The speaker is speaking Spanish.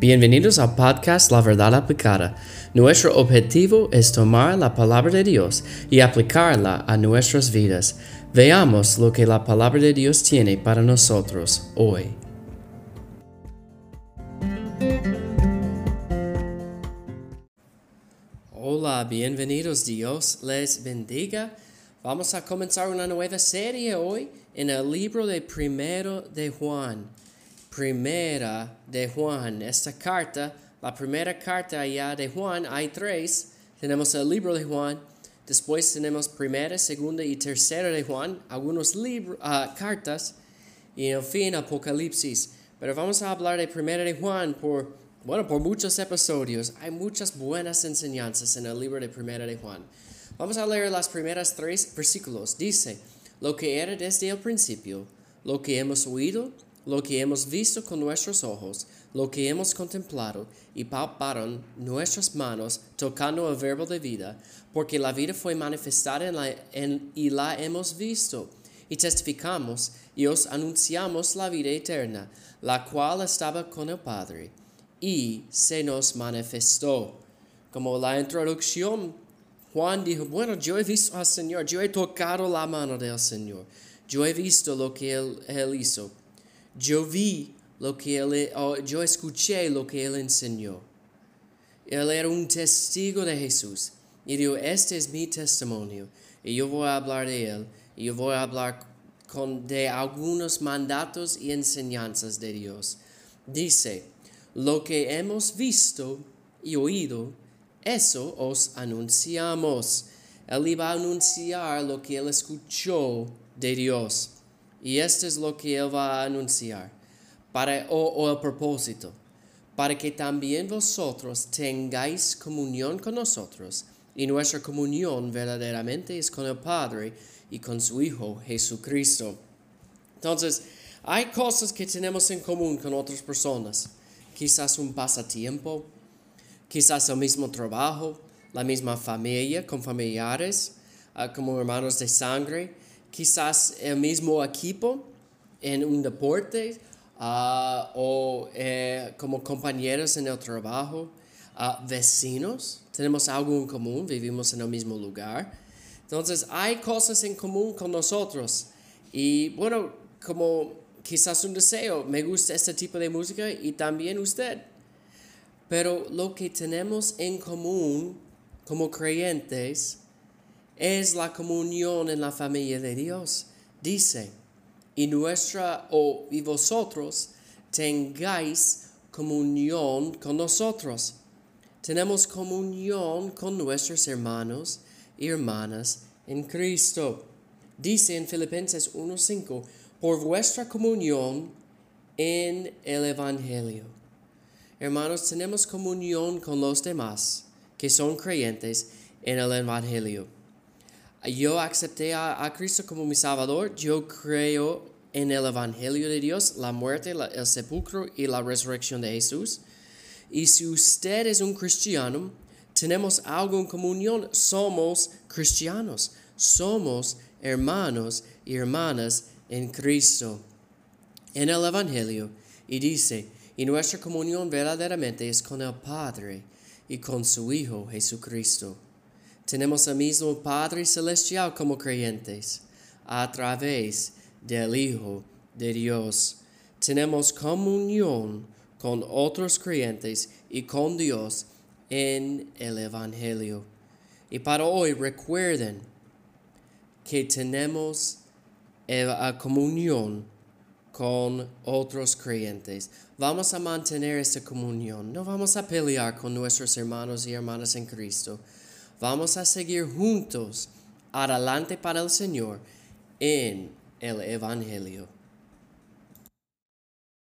Bienvenidos al podcast La Verdad Aplicada. Nuestro objetivo es tomar la palabra de Dios y aplicarla a nuestras vidas. Veamos lo que la palabra de Dios tiene para nosotros hoy. Hola, bienvenidos. Dios les bendiga. Vamos a comenzar una nueva serie hoy en el libro de Primero de Juan primera de Juan. Esta carta, la primera carta allá de Juan, hay tres. Tenemos el libro de Juan, después tenemos primera, segunda y tercera de Juan, algunos libros, uh, cartas, y en fin Apocalipsis. Pero vamos a hablar de primera de Juan por, bueno, por muchos episodios. Hay muchas buenas enseñanzas en el libro de primera de Juan. Vamos a leer las primeras tres versículos. Dice, lo que era desde el principio, lo que hemos oído, lo que hemos visto con nuestros ojos, lo que hemos contemplado y palparon nuestras manos tocando el verbo de vida, porque la vida fue manifestada en la, y la hemos visto. Y testificamos y os anunciamos la vida eterna, la cual estaba con el Padre y se nos manifestó. Como la introducción, Juan dijo, bueno, yo he visto al Señor, yo he tocado la mano del Señor, yo he visto lo que Él, él hizo. Yo vi lo que él, yo escuché lo que él enseñó. Él era un testigo de Jesús y dijo, este es mi testimonio y yo voy a hablar de él y yo voy a hablar con, de algunos mandatos y enseñanzas de Dios. Dice, lo que hemos visto y oído, eso os anunciamos. Él iba a anunciar lo que él escuchó de Dios. Y esto es lo que Él va a anunciar, para, o, el propósito, para que también vosotros tengáis comunión con nosotros, y nuestra comunión verdaderamente es con el Padre y con su Hijo Jesucristo. Entonces, hay cosas que tenemos en común con otras personas, quizás un pasatiempo, quizás el mismo trabajo, la misma familia, con familiares, ah, como hermanos de sangre, quizás el mismo equipo en un deporte ah, o eh, como compañeros en el trabajo, ah, vecinos, tenemos algo en común, vivimos en el mismo lugar. Entonces hay cosas en común con nosotros y bueno, como quizás un deseo, me gusta este tipo de música y también usted. Pero lo que tenemos en común como creyentes es la comunión en la familia de Dios. Dice, y nuestra o y vosotros tengáis comunión con nosotros. Tenemos comunión con nuestros hermanos y hermanas en Cristo. Dice en Filipenses 1:5, por vuestra comunión en el Evangelio. Hermanos, tenemos comunión con los demás que son creyentes en el Evangelio yo acepté a, Cristo como mi Salvador, yo creo en el Evangelio de Dios, la muerte, el sepulcro y la resurrección de Jesús. Y si usted es un cristiano, tenemos algo en comunión, somos cristianos, somos hermanos y hermanas en Cristo, en el Evangelio. Y dice, y nuestra comunión verdaderamente es con el Padre y con su Hijo Jesucristo. Tenemos el mismo Padre Celestial como creyentes a través del Hijo de Dios. Tenemos comunión con otros creyentes y con Dios en el Evangelio. Y para hoy recuerden que tenemos comunión con otros creyentes. Vamos a mantener esta comunión. No vamos a pelear con nuestros hermanos y hermanas en Cristo vamos a seguir juntos adelante para el Señor en el Evangelio.